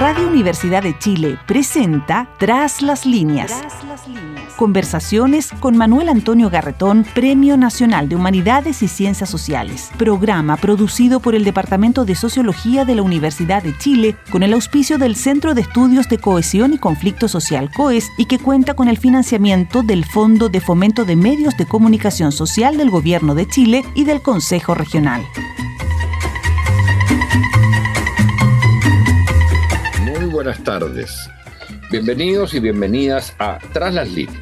Radio Universidad de Chile presenta Tras las líneas. Conversaciones con Manuel Antonio Garretón, Premio Nacional de Humanidades y Ciencias Sociales. Programa producido por el Departamento de Sociología de la Universidad de Chile con el auspicio del Centro de Estudios de Cohesión y Conflicto Social COES y que cuenta con el financiamiento del Fondo de Fomento de Medios de Comunicación Social del Gobierno de Chile y del Consejo Regional. Buenas tardes. Bienvenidos y bienvenidas a Tras las líneas,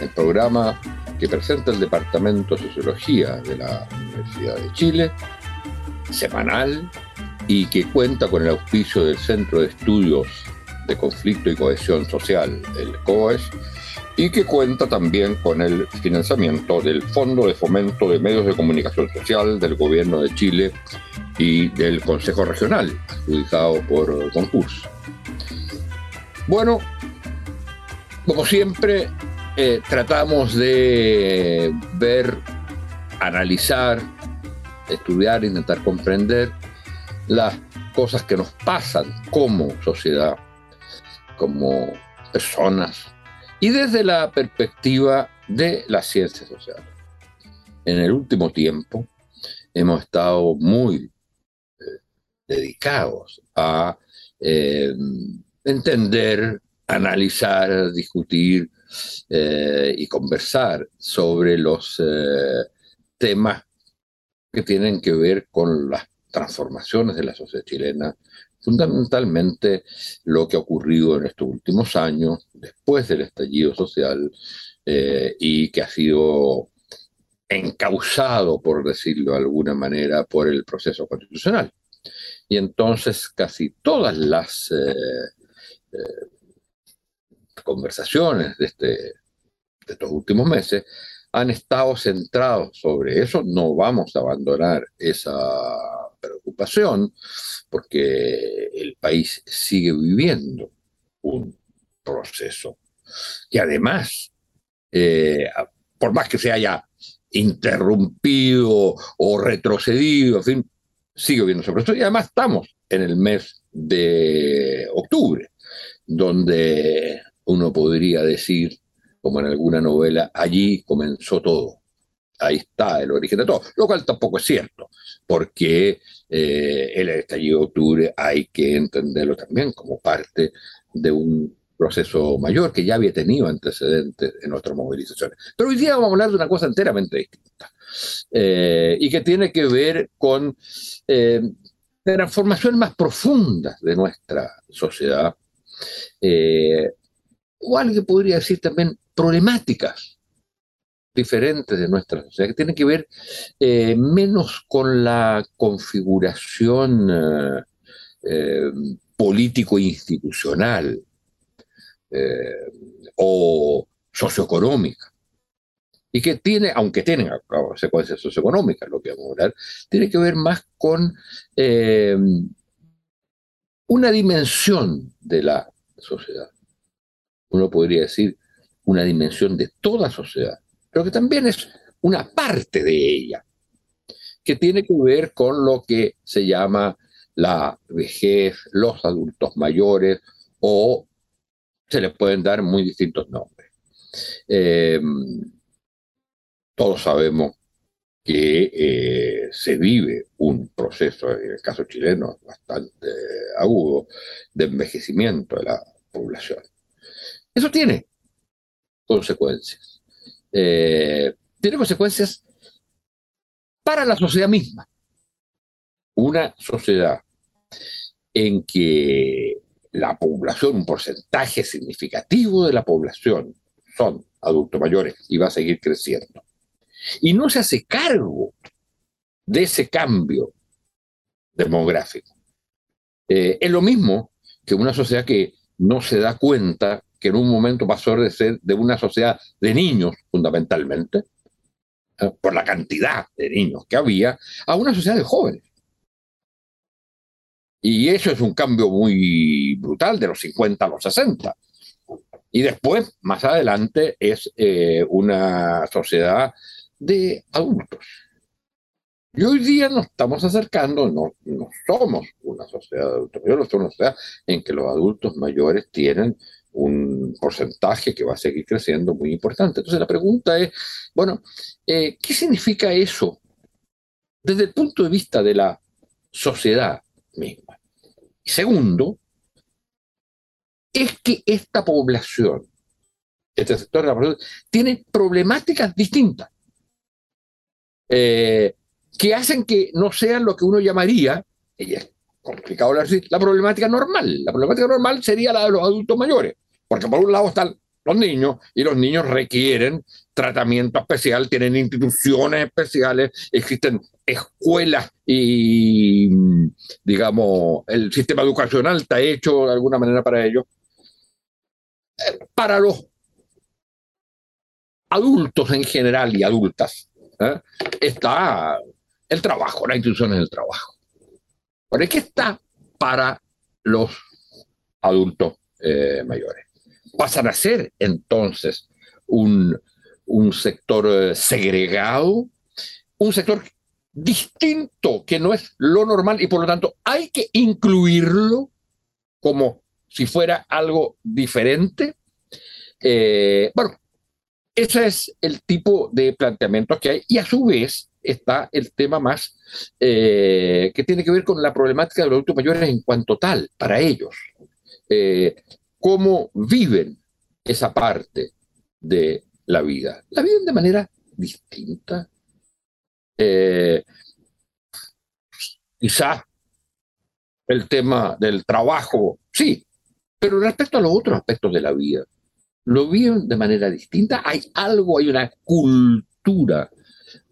el programa que presenta el Departamento de Sociología de la Universidad de Chile, semanal y que cuenta con el auspicio del Centro de Estudios de Conflicto y Cohesión Social, el COES, y que cuenta también con el financiamiento del Fondo de Fomento de Medios de Comunicación Social del Gobierno de Chile y del Consejo Regional, adjudicado por concurso. Bueno, como siempre, eh, tratamos de ver, analizar, estudiar, intentar comprender las cosas que nos pasan como sociedad, como personas, y desde la perspectiva de las ciencias sociales. En el último tiempo hemos estado muy eh, dedicados a eh, entender, analizar, discutir eh, y conversar sobre los eh, temas que tienen que ver con las transformaciones de la sociedad chilena, fundamentalmente lo que ha ocurrido en estos últimos años, después del estallido social, eh, y que ha sido encausado, por decirlo de alguna manera, por el proceso constitucional. Y entonces casi todas las conversaciones de, este, estos últimos meses han estado centrados sobre eso. No vamos a abandonar esa preocupación porque el país sigue viviendo un proceso que además, eh, por más que se haya interrumpido o retrocedido, en fin, sigue viviendo ese proceso y además estamos en el mes de octubre donde uno podría decir, como en alguna novela, allí comenzó todo. Ahí está el origen de todo, lo cual tampoco es cierto, porque eh, el estallido de octubre hay que entenderlo también como parte de un proceso mayor que ya había tenido antecedentes en otras movilizaciones. Pero hoy día vamos a hablar de una cosa enteramente distinta eh, y que tiene que ver con eh, transformaciones más profundas de nuestra sociedad eh, o algo que podría decir también problemáticas diferentes de nuestra sociedad, que tienen que ver eh, menos con la configuración eh, político-institucional o socioeconómica, y que tiene, aunque tienen consecuencias socioeconómicas, lo que vamos a hablar, tiene que ver más con una dimensión de la sociedad. Uno podría decir una dimensión de toda sociedad, pero que también es una parte de ella, que tiene que ver con lo que se llama la vejez, los adultos mayores, o se le pueden dar muy distintos nombres. Eh, todos sabemos que eh, se vive un proceso, en el caso chileno, bastante agudo, de envejecimiento de la población. Eso tiene consecuencias. Eh, tiene consecuencias para la sociedad misma. Una sociedad en que la población, un porcentaje significativo de la población son adultos mayores y va a seguir creciendo y no se hace cargo de ese cambio demográfico. Eh, es lo mismo que una sociedad que no se da cuenta que en un momento pasó de ser de una sociedad de niños fundamentalmente, eh, por la cantidad de niños que había, a una sociedad de jóvenes. Y eso es un cambio muy brutal de los 50 a los 60. Y después, más adelante, es eh, una sociedad de adultos. Y hoy día nos estamos acercando, no, no somos una sociedad de adultos mayores, somos una sociedad en que los adultos mayores tienen un porcentaje que va a seguir creciendo muy importante. Entonces la pregunta es, bueno, eh, ¿qué significa eso desde el punto de vista de la sociedad misma? Y segundo, es que esta población, este sector de la población, tiene problemáticas distintas. Eh, que hacen que no sean lo que uno llamaría, y es complicado hablar así, la problemática normal. La problemática normal sería la de los adultos mayores, porque por un lado están los niños y los niños requieren tratamiento especial, tienen instituciones especiales, existen escuelas y, digamos, el sistema educacional está hecho de alguna manera para ellos. Eh, para los adultos en general y adultas, ¿eh? está el trabajo, la institución es el trabajo. ¿Por qué está para los adultos eh, mayores? Pasan a ser entonces un, un sector eh, segregado, un sector distinto que no es lo normal y por lo tanto hay que incluirlo como si fuera algo diferente. Bueno, ese es el tipo de planteamiento que hay y a su vez está el tema más eh, que tiene que ver con la problemática de los adultos mayores en cuanto tal, para ellos. Eh, cómo viven esa parte de la vida. La viven de manera distinta. Eh, quizá el tema del trabajo, sí, pero respecto a los otros aspectos de la vida, lo viven de manera distinta. Hay algo, hay una cultura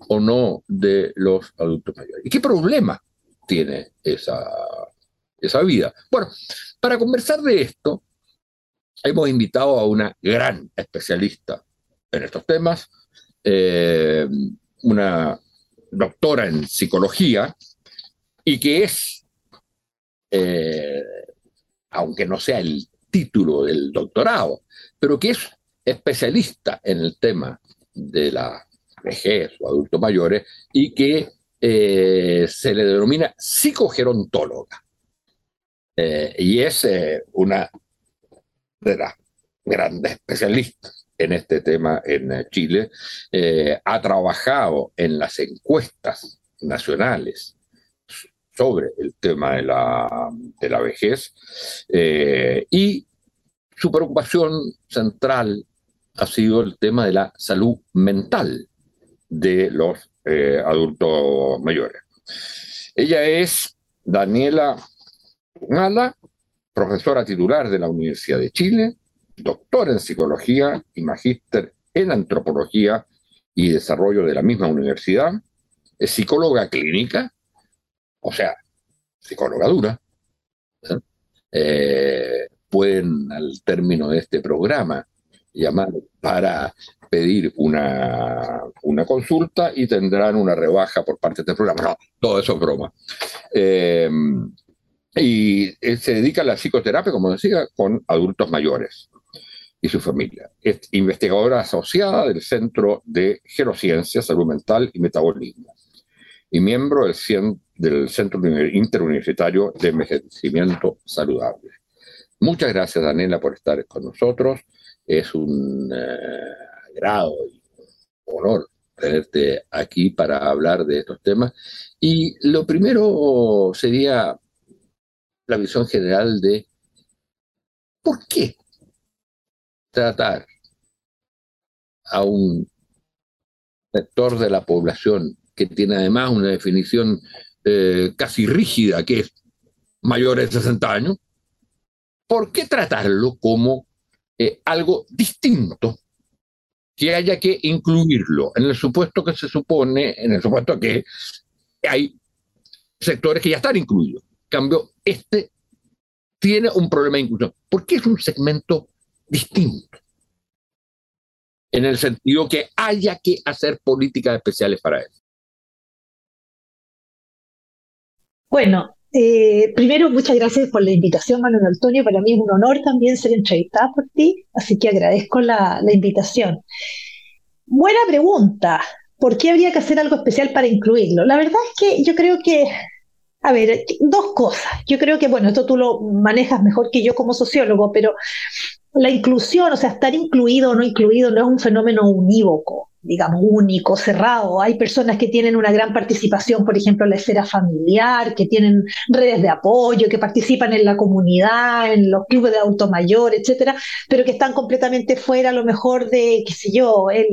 o no de los adultos mayores. ¿Y qué problema tiene esa, esa vida? Bueno, para conversar de esto, hemos invitado a una gran especialista en estos temas, eh, una doctora en psicología y que es, eh, aunque no sea el título del doctorado, pero que es especialista en el tema de la vejez o adultos mayores y que eh, se le denomina psicogerontóloga. Eh, y es eh, una de las grandes especialistas en este tema en Chile. ha trabajado en las encuestas nacionales sobre el tema de la, de la vejez y su preocupación central ha sido el tema de la salud mental de los eh, adultos mayores. Ella es Daniela Mala, profesora titular de la Universidad de Chile, doctora en psicología y magíster en antropología y desarrollo de la misma universidad, es psicóloga clínica, o sea, psicóloga dura. ¿eh? Pueden, al término de este programa, llamar para pedir una, una consulta y tendrán una rebaja por parte de este programa. No, todo eso es broma. Eh, y eh, se dedica a la psicoterapia, como decía, con adultos mayores y su familia. Es investigadora asociada del Centro de Gerociencia, Salud Mental y Metabolismo y miembro del, del Centro Interuniversitario de Envejecimiento Saludable. Muchas gracias, Daniela, por estar con nosotros. Es un eh, grado y honor tenerte aquí para hablar de estos temas. Y lo primero sería la visión general de por qué tratar a un sector de la población que tiene además una definición eh, casi rígida, que es mayor de 60 años, ¿por qué tratarlo como eh, algo distinto que haya que incluirlo en el supuesto que se supone, en el supuesto que hay sectores que ya están incluidos. En cambio, este tiene un problema de inclusión, porque es un segmento distinto, en el sentido que haya que hacer políticas especiales para eso. Bueno, eh, primero, muchas gracias por la invitación, Manuel Antonio. Para mí es un honor también ser entrevistada por ti, así que agradezco la, invitación. Buena pregunta. ¿por qué habría que hacer algo especial para incluirlo? La verdad es que yo creo que, a ver, dos cosas. Yo creo que, bueno, esto tú lo manejas mejor que yo como sociólogo, pero la inclusión, o sea, estar incluido o no incluido no es un fenómeno unívoco digamos, único, cerrado. Hay personas que tienen una gran participación, por ejemplo, en la esfera familiar, que tienen redes de apoyo, que participan en la comunidad, en los clubes de automayor, etcétera, pero que están completamente fuera a lo mejor de, qué sé yo, el,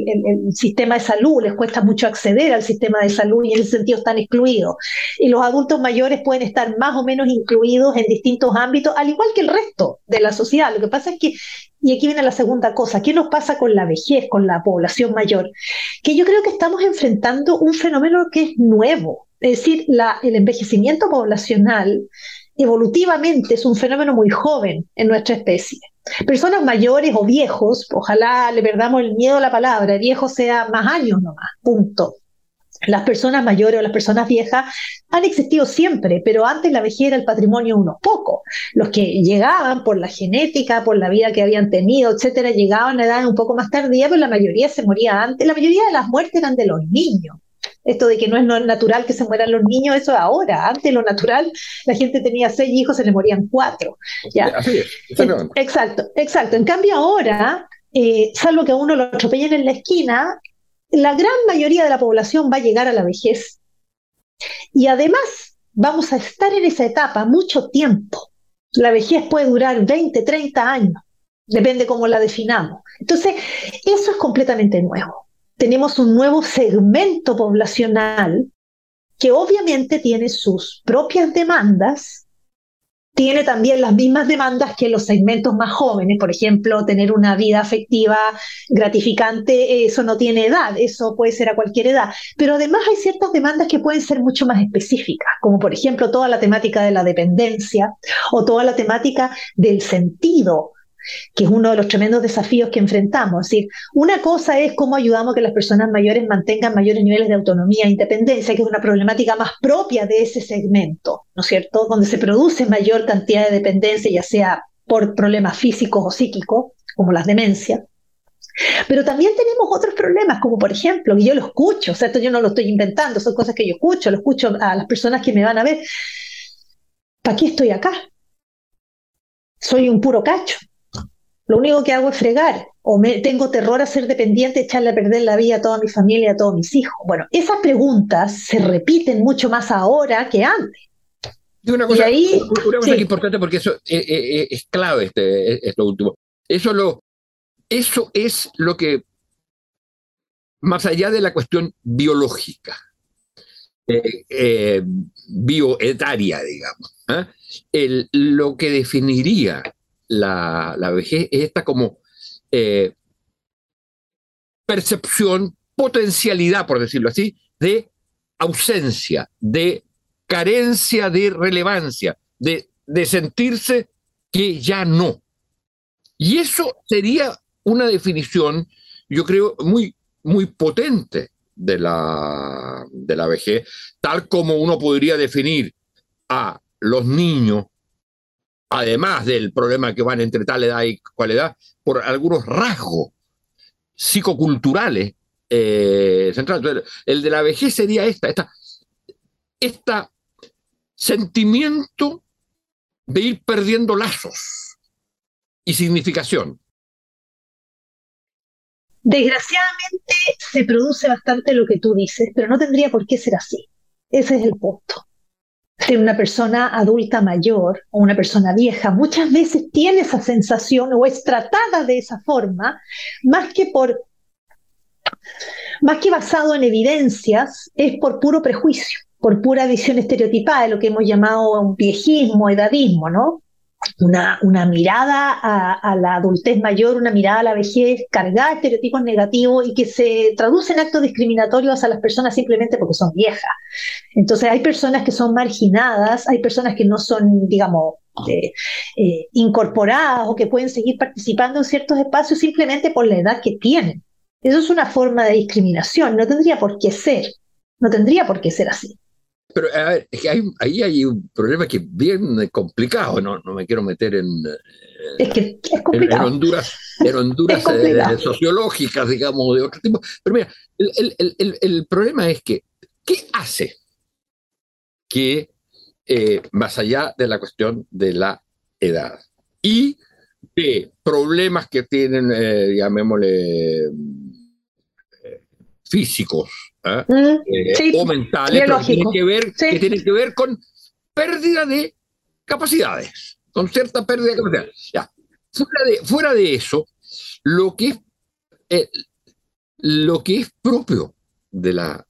sistema de salud, les cuesta mucho acceder al sistema de salud y en ese sentido están excluidos. Y los adultos mayores pueden estar más o menos incluidos en distintos ámbitos, al igual que el resto de la sociedad. Lo que pasa es que y aquí viene la segunda cosa, ¿qué nos pasa con la vejez, con la población mayor? Que yo creo que estamos enfrentando un fenómeno que es nuevo, es decir, el envejecimiento poblacional evolutivamente es un fenómeno muy joven en nuestra especie. Personas mayores o viejos, ojalá le perdamos el miedo a la palabra, viejo sea más años nomás, punto. Las personas mayores o las personas viejas han existido siempre, pero antes la vejez era el patrimonio de unos pocos. Los que llegaban por la genética, por la vida que habían tenido, etcétera, llegaban a edad un poco más tardía, pero la mayoría se moría antes. La mayoría de las muertes eran de los niños. Esto de que no es natural que se mueran los niños, eso es ahora. Antes lo natural, la gente tenía seis hijos, se le morían cuatro. ¿ya? exacto, exacto. En cambio ahora, eh, salvo que a uno lo atropellen en la esquina, la gran mayoría de la población va a llegar a la vejez. Y además vamos a estar en esa etapa mucho tiempo. La vejez puede durar 20, 30 años, depende cómo la definamos. Entonces, eso es completamente nuevo. Tenemos un nuevo segmento poblacional que obviamente tiene sus propias demandas tiene también las mismas demandas que los segmentos más jóvenes, por ejemplo, tener una vida afectiva gratificante, eso no tiene edad, eso puede ser a cualquier edad, pero además hay ciertas demandas que pueden ser mucho más específicas, como por ejemplo toda la temática de la dependencia o toda la temática del sentido que es uno de los tremendos desafíos que enfrentamos. Es decir, una cosa es cómo ayudamos a que las personas mayores mantengan mayores niveles de autonomía e independencia, que es una problemática más propia de ese segmento, ¿no es cierto? Donde se produce mayor cantidad de dependencia, ya sea por problemas físicos o psíquicos, como las demencias. Pero también tenemos otros problemas, como por ejemplo, que yo lo escucho, o sea, esto yo no lo estoy inventando, son cosas que yo escucho, lo escucho a las personas que me van a ver. ¿Para qué estoy acá? Soy un puro cacho lo único que hago es fregar, o me, tengo terror a ser dependiente, echarle a perder la vida a toda mi familia, a todos mis hijos. Bueno, esas preguntas se repiten mucho más ahora que antes. Y una cosa, ahí, una cosa importante porque eso es, es, clave este, esto último. Eso, lo, eso es lo que, más allá de la cuestión biológica, eh, eh, bioetaria, digamos, ¿eh? el, lo que definiría la, la vejez es esta como eh, percepción, potencialidad, por decirlo así, de ausencia, de carencia de relevancia, de, de sentirse que ya no. Y eso sería una definición, yo creo, muy, muy potente de la, de la vejez, tal como uno podría definir a los niños además del problema que van entre tal edad y cual edad, por algunos rasgos psicoculturales eh, centrales. El de la vejez sería esta, esta, esta sentimiento de ir perdiendo lazos y significación. Desgraciadamente se produce bastante lo que tú dices, pero no tendría por qué ser así. Ese es el punto de una persona adulta mayor o una persona vieja muchas veces tiene esa sensación o es tratada de esa forma, más que por más que basado en evidencias, es por puro prejuicio, por pura visión estereotipada de lo que hemos llamado un viejismo, edadismo, ¿no? Una, una mirada a, la adultez mayor, una mirada a la vejez cargada de estereotipos negativos y que se traduce en actos discriminatorios a las personas simplemente porque son viejas. Entonces hay personas que son marginadas, hay personas que no son, digamos, eh, eh, incorporadas o que pueden seguir participando en ciertos espacios simplemente por la edad que tienen. Eso es una forma de discriminación, no tendría por qué ser, no tendría por qué ser así. Pero a ver, es que hay, ahí hay un problema que es bien complicado, no, no me quiero meter en, es que es complicado. En, Honduras, en Honduras eh, sociológicas, digamos, de otro tipo. Pero mira, el, problema es que, ¿qué hace que, eh, más allá de la cuestión de la edad y de problemas que tienen, eh, llamémosle, físicos mm, o mentales, que que, ver, que tienen que ver con pérdida de capacidades con cierta pérdida de capacidad. Ya. Fuera, de, fuera de eso, lo que, es, eh, lo que es propio de la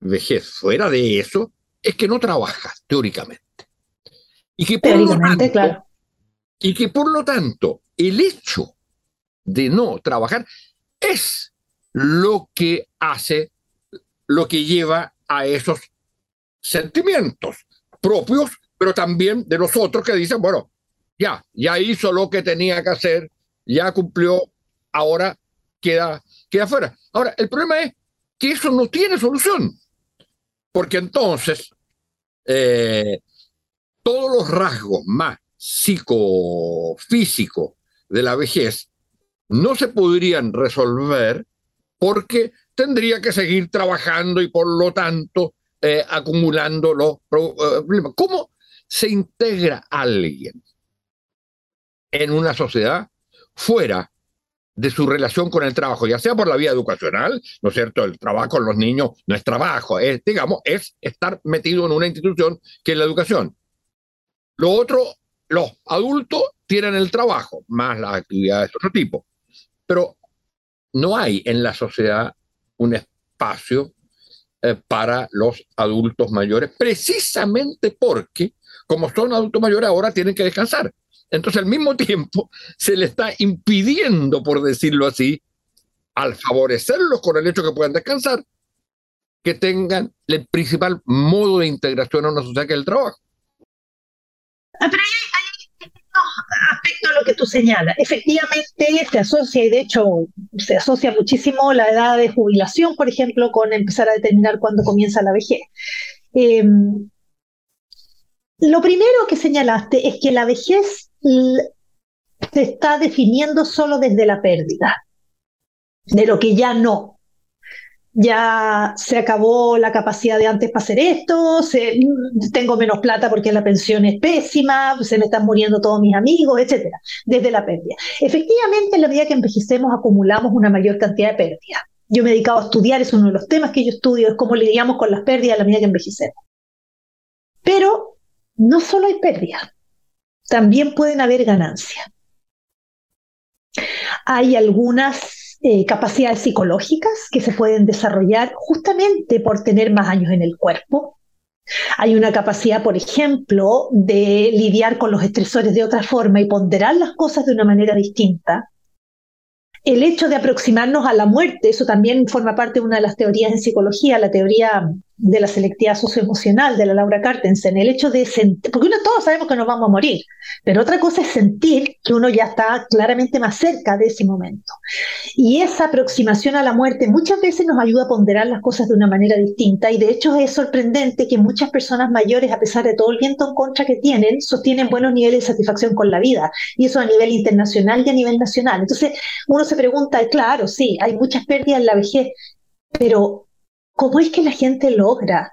vejez, fuera de eso, es que no trabajas, teóricamente. Y que por lo tanto, claro. Y que por lo tanto, el hecho de no trabajar es lo que hace, lo que lleva a esos sentimientos propios, pero también de los otros que dicen, bueno, ya, ya hizo lo que tenía que hacer, ya cumplió, ahora queda, queda fuera. Ahora, el problema es que eso no tiene solución, porque entonces eh, todos los rasgos más psicofísicos de la vejez no se podrían resolver porque tendría que seguir trabajando y por lo tanto eh, acumulando los eh, problemas. ¿Cómo se integra alguien en una sociedad fuera de su relación con el trabajo, ya sea por la vía educacional, ¿no es cierto? El trabajo con los niños no es trabajo, es, digamos, es estar metido en una institución que es la educación. Lo otro, los adultos tienen el trabajo, más las actividades de otro tipo. Pero no hay en la sociedad un espacio eh, para los adultos mayores, precisamente porque, como son adultos mayores, ahora tienen que descansar. Entonces, al mismo tiempo, se le está impidiendo, por decirlo así, al favorecerlos con el hecho que puedan descansar, que tengan el principal modo de integración a una sociedad que es el trabajo. Aspectos a lo que tú señalas. Efectivamente, se asocia, y de hecho se asocia muchísimo la edad de jubilación, por ejemplo, con empezar a determinar cuándo comienza la vejez. Eh, lo primero que señalaste es que la vejez se está definiendo solo desde la pérdida, de lo que ya no. Ya se acabó la capacidad de antes para hacer esto, tengo menos plata porque la pensión es pésima, se me están muriendo todos mis amigos, etcétera, desde la pérdida. Efectivamente, en la medida que envejecemos, acumulamos una mayor cantidad de pérdidas. Yo me he dedicado a estudiar, es uno de los temas que yo estudio, es cómo lidiamos con las pérdidas a la medida que envejecemos. Pero no solo hay pérdidas, también pueden haber ganancias. Hay algunas eh, capacidades psicológicas que se pueden desarrollar justamente por tener más años en el cuerpo. Hay una capacidad, por ejemplo, de lidiar con los estresores de otra forma y ponderar las cosas de una manera distinta. El hecho de aproximarnos a la muerte, eso también forma parte de una de las teorías en psicología, la teoría de la selectividad socioemocional de la Laura Cartensen, el hecho de sentir, porque uno todos sabemos que nos vamos a morir, pero otra cosa es sentir que uno ya está claramente más cerca de ese momento. Y esa aproximación a la muerte muchas veces nos ayuda a ponderar las cosas de una manera distinta y de hecho es sorprendente que muchas personas mayores, a pesar de todo el viento en contra que tienen, sostienen buenos niveles de satisfacción con la vida y eso a nivel internacional y a nivel nacional. Entonces uno se pregunta, claro, sí, hay muchas pérdidas en la vejez, pero ¿Cómo es que la gente logra?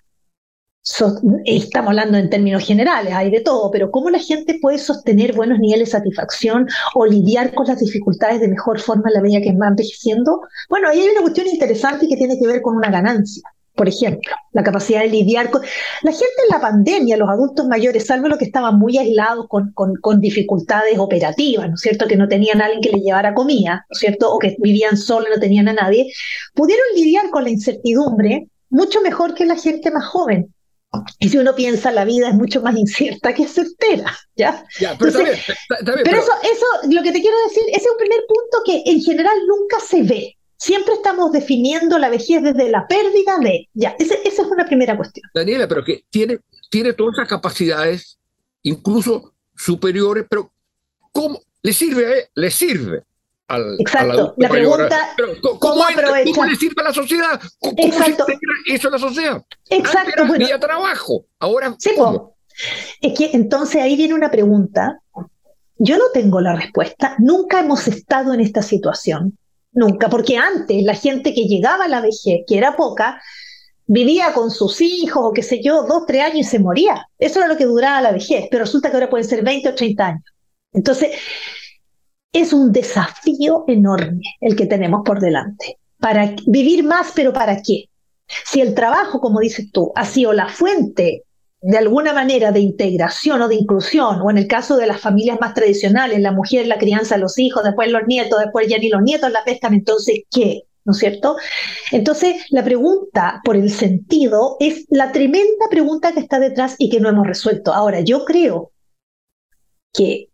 estamos hablando en términos generales, hay de todo, pero ¿cómo la gente puede sostener buenos niveles de satisfacción o lidiar con las dificultades de mejor forma en la medida que va envejeciendo? Bueno, ahí hay una cuestión interesante que tiene que ver con una ganancia por ejemplo, la capacidad de lidiar con... La gente en la pandemia, los adultos mayores, salvo los que estaban muy aislados con, con, dificultades operativas, ¿no es cierto?, que no tenían a alguien que les llevara comida, ¿no es cierto?, o que vivían solos no tenían a nadie, pudieron lidiar con la incertidumbre mucho mejor que la gente más joven. Y si uno piensa, la vida es mucho más incierta que certera, ¿ya? pero, pero, eso, eso, lo que te quiero decir, ese es un primer punto que en general nunca se ve, Siempre estamos definiendo la vejez desde la pérdida de. Ya, esa es una primera cuestión. Daniela, pero que tiene, tiene todas esas capacidades, incluso superiores, pero ¿cómo le sirve? Le sirve al, Exacto. la pregunta, ¿cómo, ¿cómo, le sirve a la sociedad? ¿Cómo, Exacto. se eso a la sociedad? Exacto. Antes era trabajo, ahora sí, Es que entonces ahí viene una pregunta Yo no tengo la respuesta, nunca hemos estado en esta situación, nunca, porque antes la gente que llegaba a la vejez, que era poca, vivía con sus hijos o qué sé yo, dos, tres años y se moría. Eso era lo que duraba la vejez, pero resulta que ahora pueden ser 20 o 30 años. Entonces, es un desafío enorme el que tenemos por delante. Para vivir más, pero ¿para qué? Si el trabajo, como dices tú, ha sido la fuente de alguna manera de integración o de inclusión, o en el caso de las familias más tradicionales, la mujer, la crianza los hijos, después los nietos, después ya ni los nietos la pescan, entonces, ¿qué? ¿No es cierto? Entonces, la pregunta por el sentido es la tremenda pregunta que está detrás y que no hemos resuelto. Ahora, yo creo que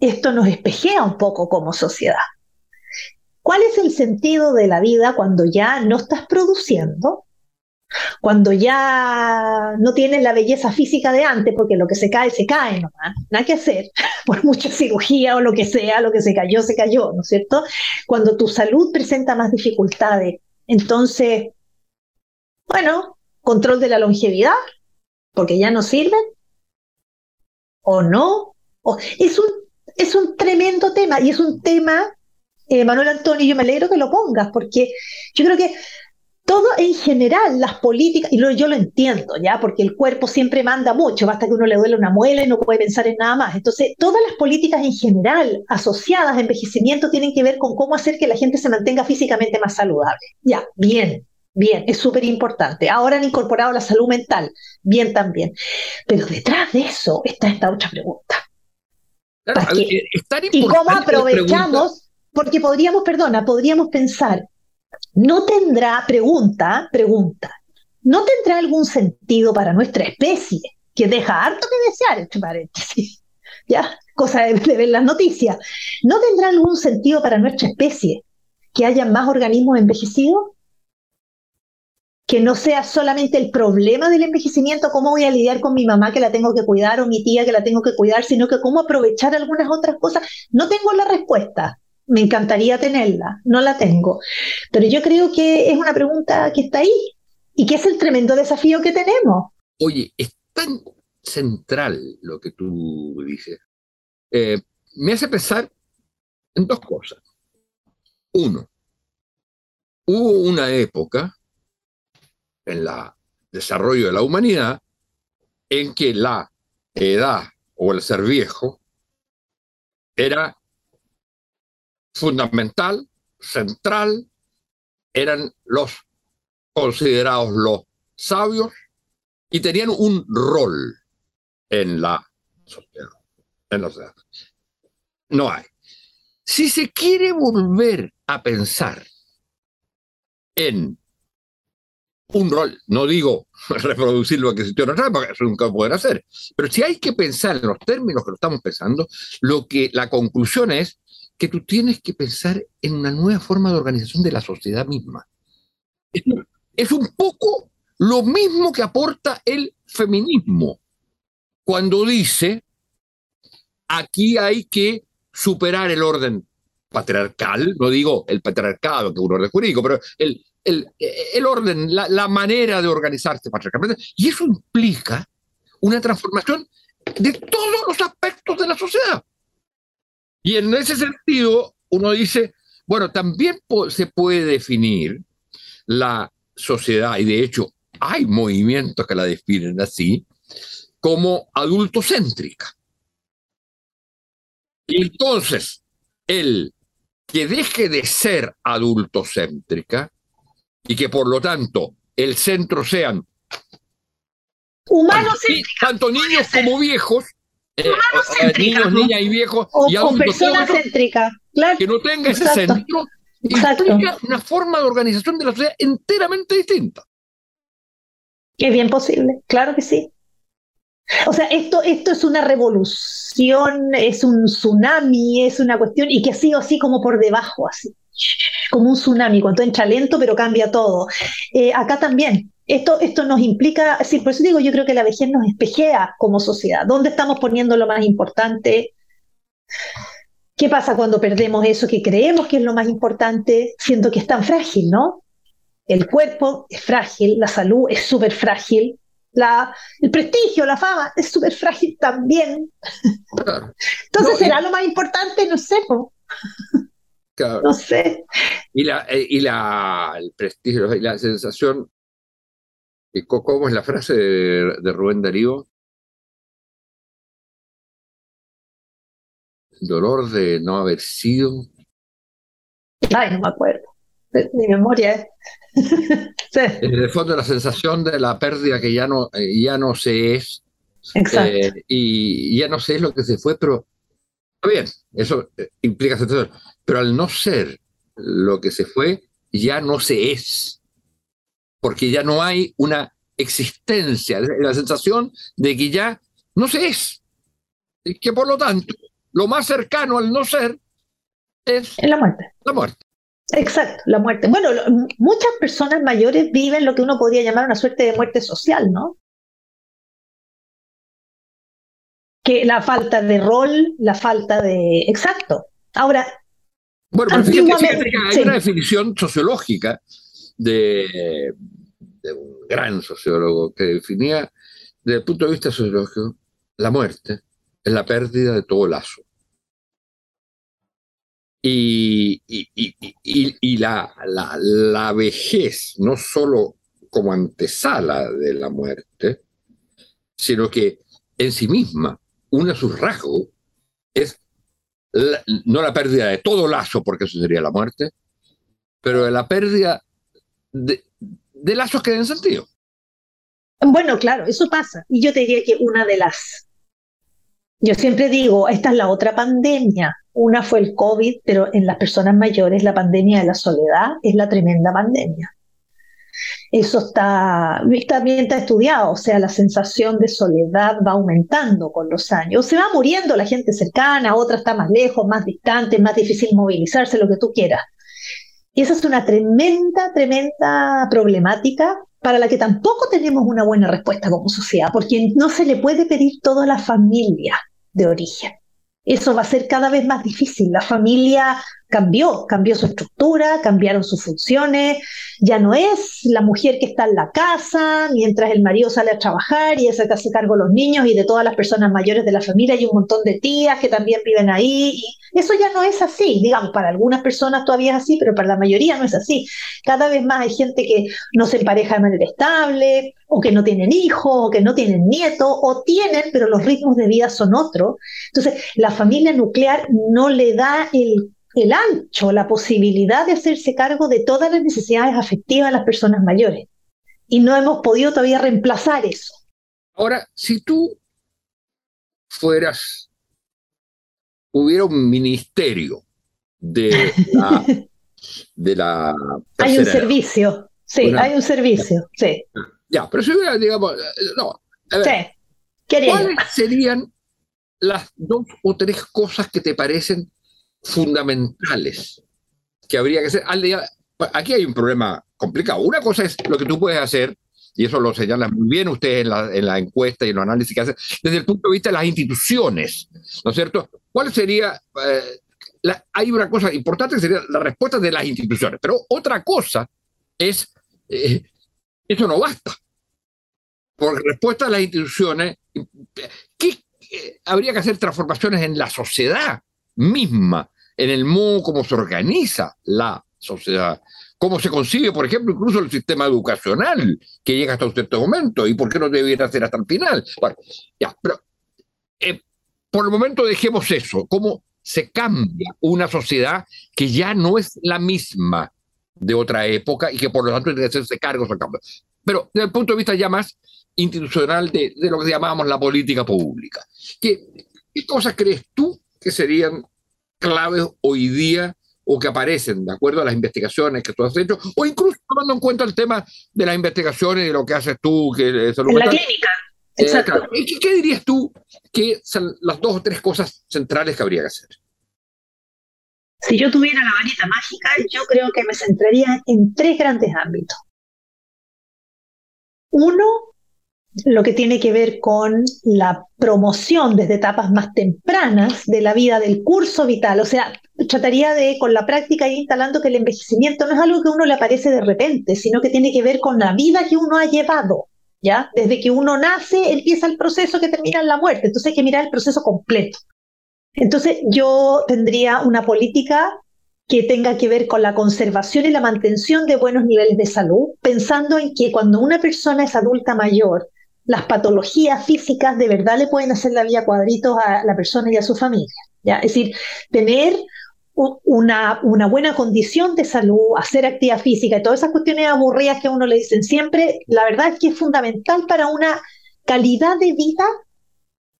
esto nos espejea un poco como sociedad. ¿Cuál es el sentido de la vida cuando ya no estás produciendo? Cuando ya no tienes la belleza física de antes, porque lo que se cae, se cae nomás, nada que hacer, por mucha cirugía o lo que sea, lo que se cayó, se cayó, ¿no es cierto? Cuando tu salud presenta más dificultades, entonces, bueno, control de la longevidad, porque ya no sirven, o no, es, un, es un tremendo tema y es un tema eh, Manuel Antonio, yo me alegro que lo pongas, porque yo creo que todo en general, las políticas, y yo lo entiendo, ¿ya? Porque el cuerpo siempre manda mucho, basta que uno le duele una muela y no puede pensar en nada más. Entonces, todas las políticas en general asociadas a envejecimiento tienen que ver con cómo hacer que la gente se mantenga físicamente más saludable. Ya, bien, bien, es súper importante. Ahora han incorporado la salud mental, bien también. Pero detrás de eso está esta otra pregunta. ¿Y cómo aprovechamos? Porque podríamos, perdona, podríamos pensar, ¿no tendrá, pregunta, pregunta, ¿no tendrá algún sentido para nuestra especie? Que deja harto que desear, entre paréntesis, ¿ya? Cosa de, ver las noticias. ¿No tendrá algún sentido para nuestra especie que haya más organismos envejecidos? que no sea solamente el problema del envejecimiento, cómo voy a lidiar con mi mamá que la tengo que cuidar o mi tía que la tengo que cuidar, sino que cómo aprovechar algunas otras cosas. No tengo la respuesta, me encantaría tenerla, no la tengo. Pero yo creo que es una pregunta que está ahí y que es el tremendo desafío que tenemos. Oye, es tan central lo que tú dices. Eh, me hace pensar en dos cosas. Uno, hubo una época en el desarrollo de la humanidad en que la edad o el ser viejo era fundamental, central, eran los considerados los sabios y tenían un rol en la sociedad. En. No hay. Si se quiere volver a pensar en un rol, no digo reproducir lo que existió en otra, porque eso nunca pueden hacer, pero si hay que pensar en los términos que lo estamos pensando, lo que la conclusión es que tú tienes que pensar en una nueva forma de organización de la sociedad misma. Es un poco lo mismo que aporta el feminismo cuando dice, aquí hay que superar el orden patriarcal, no digo el patriarcado, que es un orden jurídico, pero el, el, orden, la, la, manera de organizarse patriarcalmente, y eso implica una transformación de todos los aspectos de la sociedad. Y en ese sentido, uno dice, bueno, también se puede definir la sociedad, y de hecho hay movimientos que la definen así, como adultocéntrica. Y entonces, el que deje de ser adultocéntrica y que por lo tanto el centro sean humanos, tanto niños como viejos, eh, niños, niñas y viejos o, y adultos. persona céntrica, claro. Que no tenga ese centro implica una forma de organización de la sociedad enteramente distinta. Es bien posible, claro que sí. O sea, esto, esto es una revolución, es un tsunami, es una cuestión, y que ha sido así como por debajo, así, como un tsunami, cuando entra lento, pero cambia todo. Eh, acá también, esto, esto nos implica, sí, por eso digo, yo creo que la vejez nos espejea como sociedad. ¿Dónde estamos poniendo lo más importante? ¿Qué pasa cuando perdemos eso que creemos que es lo más importante, siendo que es tan frágil, ¿no? El cuerpo es frágil, la salud es súper frágil, la, el prestigio, la fama, es súper frágil también. Entonces, ¿será lo más importante? No sé. No sé. Y, la, eh, y la, el prestigio y la sensación, ¿cómo es la frase de, Rubén Darío? El dolor de no haber sido. Ay, no me acuerdo. Mi memoria es. En el fondo, la sensación de la pérdida que ya no, eh, ya no se es. Exacto. Eh, y ya no sé es lo que se fue, pero está bien, eso implica sensación pero al no ser lo que se fue, ya no se es, porque ya no hay una existencia, la sensación de que ya no se es, y que por lo tanto lo más cercano al no ser es la muerte. La muerte. Exacto, la muerte. Bueno, muchas personas mayores viven lo que uno podría llamar una suerte de muerte social, ¿no? Que la falta de rol, la falta de... Exacto. Ahora, bueno, pero hay una definición sociológica de, un gran sociólogo que definía, desde el punto de vista sociológico, la muerte es la pérdida de todo lazo. Y, y, la, la, la, vejez, no solo como antesala de la muerte, sino que en sí misma, uno de sus rasgos es no la pérdida de todo lazo, porque eso sería la muerte, pero de la pérdida de, lazos que den sentido. Bueno, claro, eso pasa. Y yo te diría que una de las... Yo siempre digo, esta es la otra pandemia. Una fue el COVID, pero en las personas mayores la pandemia de la soledad es la tremenda pandemia. Eso está, también está estudiado, o sea, la sensación de soledad va aumentando con los años. Se va muriendo la gente cercana, otra está más lejos, más distante, más difícil movilizarse, lo que tú quieras. Y esa es una tremenda, tremenda problemática para la que tampoco tenemos una buena respuesta como sociedad, porque no se le puede pedir todo a la familia de origen eso va a ser cada vez más difícil. La familia cambió, cambió su estructura, cambiaron sus funciones, ya no es la mujer que está en la casa mientras el marido sale a trabajar y esa que hace cargo de los niños y de todas las personas mayores de la familia y un montón de tías que también viven ahí. Y eso ya no es así, digamos, para algunas personas todavía es así, pero para la mayoría no es así. Cada vez más hay gente que no se empareja de manera estable, o que no tienen hijos, o que no tienen nietos, o tienen, pero los ritmos de vida son otros. Entonces, la familia nuclear no le da el, el ancho, la posibilidad de hacerse cargo de todas las necesidades afectivas de las personas mayores. Y no hemos podido todavía reemplazar eso. Ahora, si tú fueras, hubiera un ministerio de la... de la hay un servicio, sí, hay un servicio, sí. Ya, pero si hubiera, digamos, no. ¿Cuáles serían las dos o tres cosas que te parecen fundamentales que habría que hacer? Aquí hay un problema complicado. Una cosa es lo que tú puedes hacer, y eso lo señala muy bien usted en la, en la encuesta y en los análisis que hace, desde el punto de vista de las instituciones, ¿no es cierto? ¿Cuál sería eh, hay una cosa importante que sería la respuesta de las instituciones, pero otra cosa es eh, eso no basta. Por respuesta a las instituciones, ¿qué, habría que hacer transformaciones en la sociedad misma, en el modo como se organiza la sociedad, cómo se consigue, por ejemplo, incluso el sistema educacional que llega hasta un cierto momento y por qué no debiera ser hasta el final. Bueno, ya, pero eh, por el momento dejemos eso, cómo se cambia una sociedad que ya no es la misma de otra época y que por lo tanto tiene que hacerse cargos al cambio. Pero desde el punto de vista ya más institucional de, lo que llamábamos la política pública. ¿Qué, ¿Qué cosas crees tú que serían claves hoy día o que aparecen de acuerdo a las investigaciones que tú has hecho, o incluso tomando en cuenta el tema de las investigaciones y de lo que haces tú, que en la clínica. Eh, Exacto. ¿Qué, dirías tú que son las dos o tres cosas centrales que habría que hacer? Si yo tuviera la varita mágica, yo creo que me centraría en tres grandes ámbitos. Uno, lo que tiene que ver con la promoción desde etapas más tempranas de la vida del curso vital. O sea, trataría de, con la práctica, ir instalando que el envejecimiento no es algo que uno le aparece de repente, sino que tiene que ver con la vida que uno ha llevado. ¿ya? Desde que uno nace empieza el proceso que termina en la muerte, entonces hay que mirar el proceso completo. Entonces yo tendría una política que tenga que ver con la conservación y la mantención de buenos niveles de salud, pensando en que cuando una persona es adulta mayor, las patologías físicas de verdad le pueden hacer la vida cuadritos a la persona y a su familia. ¿ya? Es decir, tener una, una, buena condición de salud, hacer actividad física y todas esas cuestiones aburridas que a uno le dicen siempre, la verdad es que es fundamental para una calidad de vida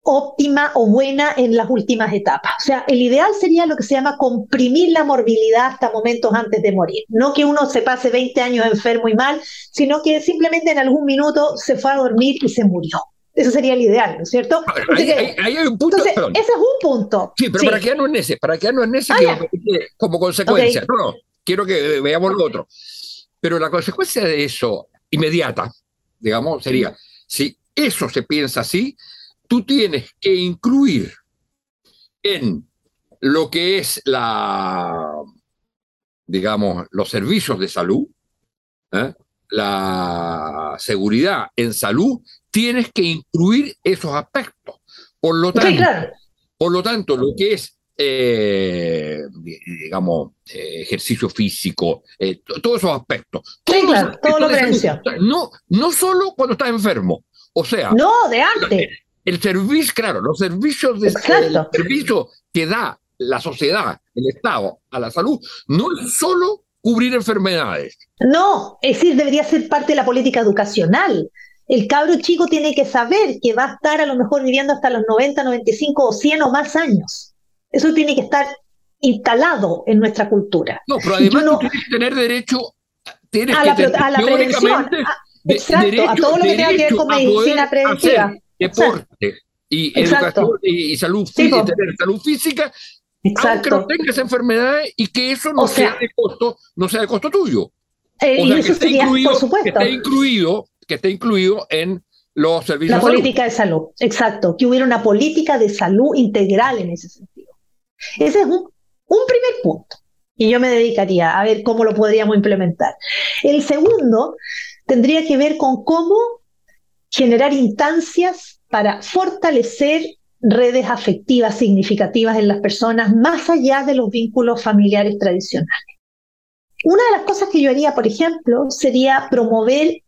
óptima o buena en las últimas etapas. O sea, el ideal sería lo que se llama comprimir la morbilidad hasta momentos antes de morir. No que uno se pase 20 años enfermo y mal, sino que simplemente en algún minuto se fue a dormir y se murió. Eso sería el ideal, ¿no es cierto? Ahí, hay un punto. ese es un punto. Sí, pero para quedarnos en ese, para quedarnos en ese ah, como consecuencia. No, no, quiero que veamos lo otro. Pero la consecuencia de eso, inmediata, digamos, sería, si eso se piensa así, tú tienes que incluir en lo que es la, digamos, los servicios de salud, ¿eh? la seguridad en salud, tienes que incluir esos aspectos. Por lo tanto, por lo, tanto lo que es, eh, digamos, eh, ejercicio físico, todos esos aspectos. todo lo que No, no solo cuando estás enfermo. O sea, no, de antes el servicio, claro, los servicios de, el servicio que da la sociedad, el Estado a la salud, no es solo cubrir enfermedades. No, es decir, debería ser parte de la política educacional. El cabro chico tiene que saber que va a estar a lo mejor viviendo hasta los 90, 95 o 100 o más años. Eso tiene que estar instalado en nuestra cultura. No, pero además tú tienes que tener derecho tienes a, la, a la prevención. exacto, a todo lo que tenga que ver con medicina preventiva deporte y educación y, salud, física, salud física, aunque no tengas enfermedades y que eso no sea, de costo, no sea de costo tuyo. Eh, o sea, que, esté incluido, que esté incluido, que esté incluido en los servicios. La política de salud, exacto, que hubiera una política de salud integral en ese sentido. Ese es un, un primer punto. Y yo me dedicaría a ver cómo lo podríamos implementar. El segundo tendría que ver con cómo generar instancias para fortalecer redes afectivas significativas en las personas más allá de los vínculos familiares tradicionales. Una de las cosas que yo haría, por ejemplo, sería promover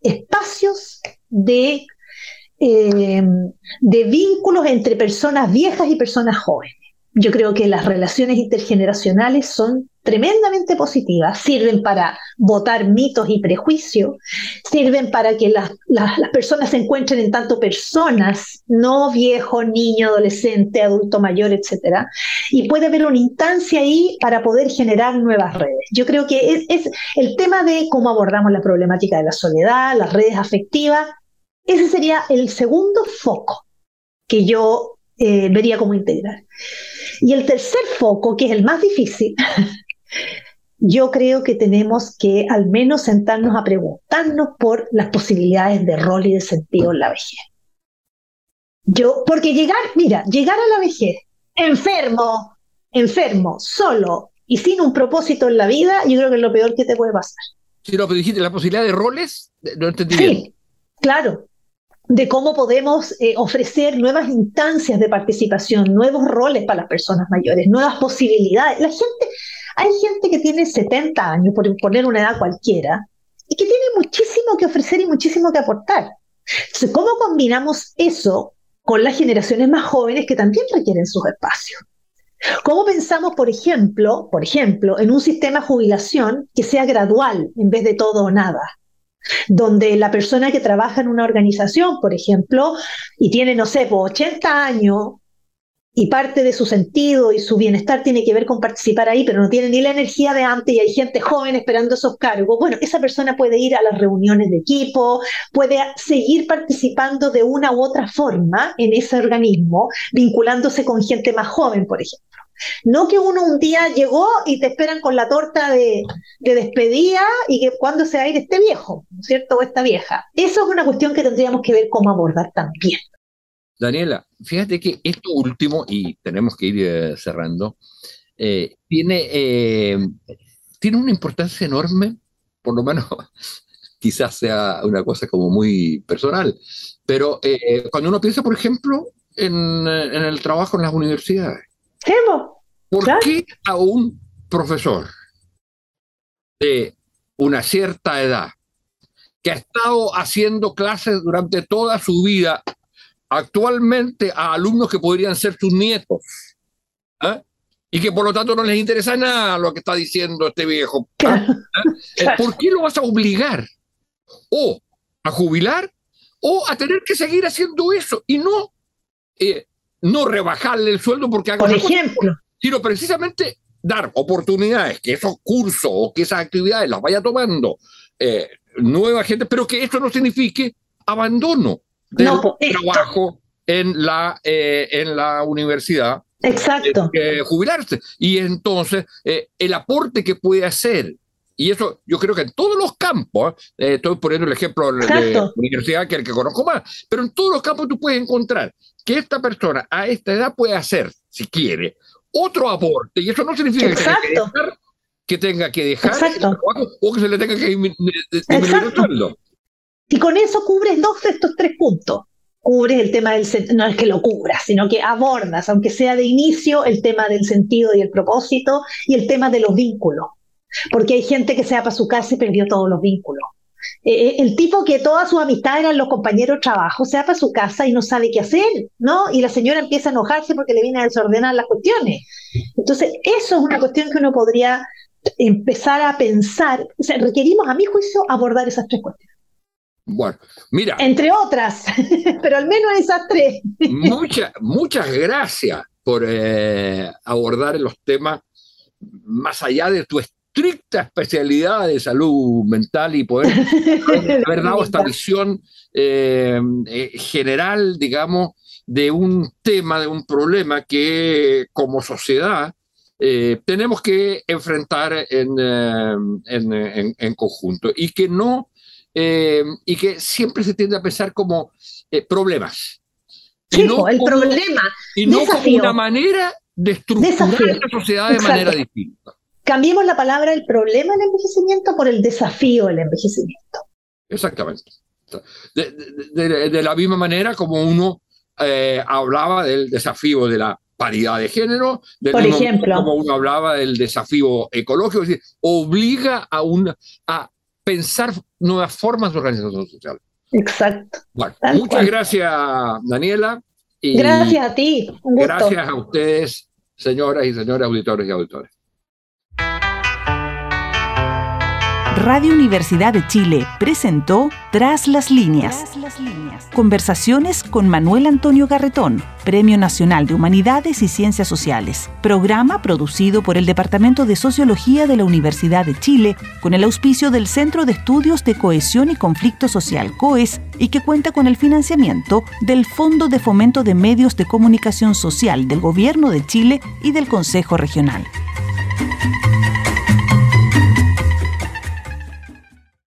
espacios de, eh, de vínculos entre personas viejas y personas jóvenes. Yo creo que las relaciones intergeneracionales son tremendamente positivas, sirven para votar mitos y prejuicios, sirven para que las, personas se encuentren en tanto personas, no viejo, niño, adolescente, adulto mayor, etc. Y puede haber una instancia ahí para poder generar nuevas redes. Yo creo que es, el tema de cómo abordamos la problemática de la soledad, las redes afectivas, ese sería el segundo foco que yo eh, vería como integral. Y el tercer foco, que es el más difícil, yo creo que tenemos que al menos sentarnos a preguntarnos por las posibilidades de rol y de sentido en la vejez. Yo, porque llegar, mira, llegar a la vejez enfermo, enfermo, solo y sin un propósito en la vida, yo creo que es lo peor que te puede pasar. Sí, lo que dijiste, la posibilidad de roles, no entendí sí, claro, de cómo podemos eh, ofrecer nuevas instancias de participación, nuevos roles para las personas mayores, nuevas posibilidades. La gente, hay gente que tiene 70 años, por poner una edad cualquiera, y que tiene muchísimo que ofrecer y muchísimo que aportar. Entonces, ¿cómo combinamos eso con las generaciones más jóvenes que también requieren sus espacios? ¿Cómo pensamos, por ejemplo, por ejemplo, en un sistema de jubilación que sea gradual en vez de todo o nada? Donde la persona que trabaja en una organización, por ejemplo, y tiene, no sé, 80 pues, años, y parte de su sentido y su bienestar tiene que ver con participar ahí, pero no tiene ni la energía de antes y hay gente joven esperando esos cargos, bueno, esa persona puede ir a las reuniones de equipo, puede seguir participando de una u otra forma en ese organismo, vinculándose con gente más joven, por ejemplo. No que uno un día llegó y te esperan con la torta de, despedida y que cuando se va a ir este viejo, ¿no es cierto? O esta vieja. Eso es una cuestión que tendríamos que ver cómo abordar también. Daniela, fíjate que esto último, y tenemos que ir eh, cerrando, eh, tiene, eh, tiene una importancia enorme, por lo menos quizás sea una cosa como muy personal. Pero cuando uno piensa, por ejemplo, en, el trabajo en las universidades, ¿por qué a un profesor de una cierta edad que ha estado haciendo clases durante toda su vida actualmente a alumnos que podrían ser sus nietos, ¿eh? y que por lo tanto no les interesa nada lo que está diciendo este viejo. ¿eh? ¿Eh? ¿Por qué lo vas a obligar? O a jubilar o a tener que seguir haciendo eso y no, no rebajarle el sueldo porque Por ejemplo. Sino precisamente dar oportunidades, que esos cursos o que esas actividades las vaya tomando nueva gente, pero que esto no signifique abandono del trabajo en la, en la universidad Exacto. jubilarse. Y entonces, eh, el aporte que puede hacer, y eso yo creo que en todos los campos, eh, estoy poniendo el ejemplo de la universidad que es el que conozco más, pero en todos los campos tú puedes encontrar que esta persona a esta edad puede hacer, si quiere, otro aporte, y eso no significa que tenga que dejar, que tenga que dejar o que se le tenga que disminuir el sueldo. Y con eso cubres dos de estos tres puntos cubres el tema del no es que lo cubras, sino que abordas, aunque sea de inicio, el tema del sentido y el propósito y el tema de los vínculos. Porque hay gente que se va para su casa y perdió todos los vínculos. Eh, eh, el tipo que toda su amistad eran los compañeros de trabajo se va para su casa y no sabe qué hacer, ¿no? Y la señora empieza a enojarse porque le viene a desordenar las cuestiones. Entonces, eso es una cuestión que uno podría empezar a pensar. O sea, requerimos, a mi juicio, abordar esas tres cuestiones. Bueno, mira. Entre otras, pero al menos esas tres. muchas gracias por eh, abordar los temas más allá de tu estricta especialidad de salud mental y poder haber dado esta visión eh, eh, general, digamos, de un tema, de un problema que como sociedad tenemos que enfrentar en, en, conjunto y que no eh, y que siempre se tiende a pensar como eh, problemas. Sí, no el problema. Y no como una manera de estructurar la sociedad de manera distinta. Cambiemos la palabra el problema del envejecimiento por el desafío del envejecimiento. Exactamente. De, la misma manera como uno eh, hablaba del desafío de la paridad de género, por ejemplo, como uno hablaba del desafío ecológico, es decir, obliga a, una, a pensar nuevas formas de organización social. Exacto. muchas gracias, Daniela. Y gracias a ti. Gracias a ustedes, señoras y señores auditores y auditores. Radio Universidad de Chile presentó Tras las líneas. Conversaciones con Manuel Antonio Garretón, Premio Nacional de Humanidades y Ciencias Sociales. Programa producido por el Departamento de Sociología de la Universidad de Chile con el auspicio del Centro de Estudios de Cohesión y Conflicto Social COES y que cuenta con el financiamiento del Fondo de Fomento de Medios de Comunicación Social del Gobierno de Chile y del Consejo Regional.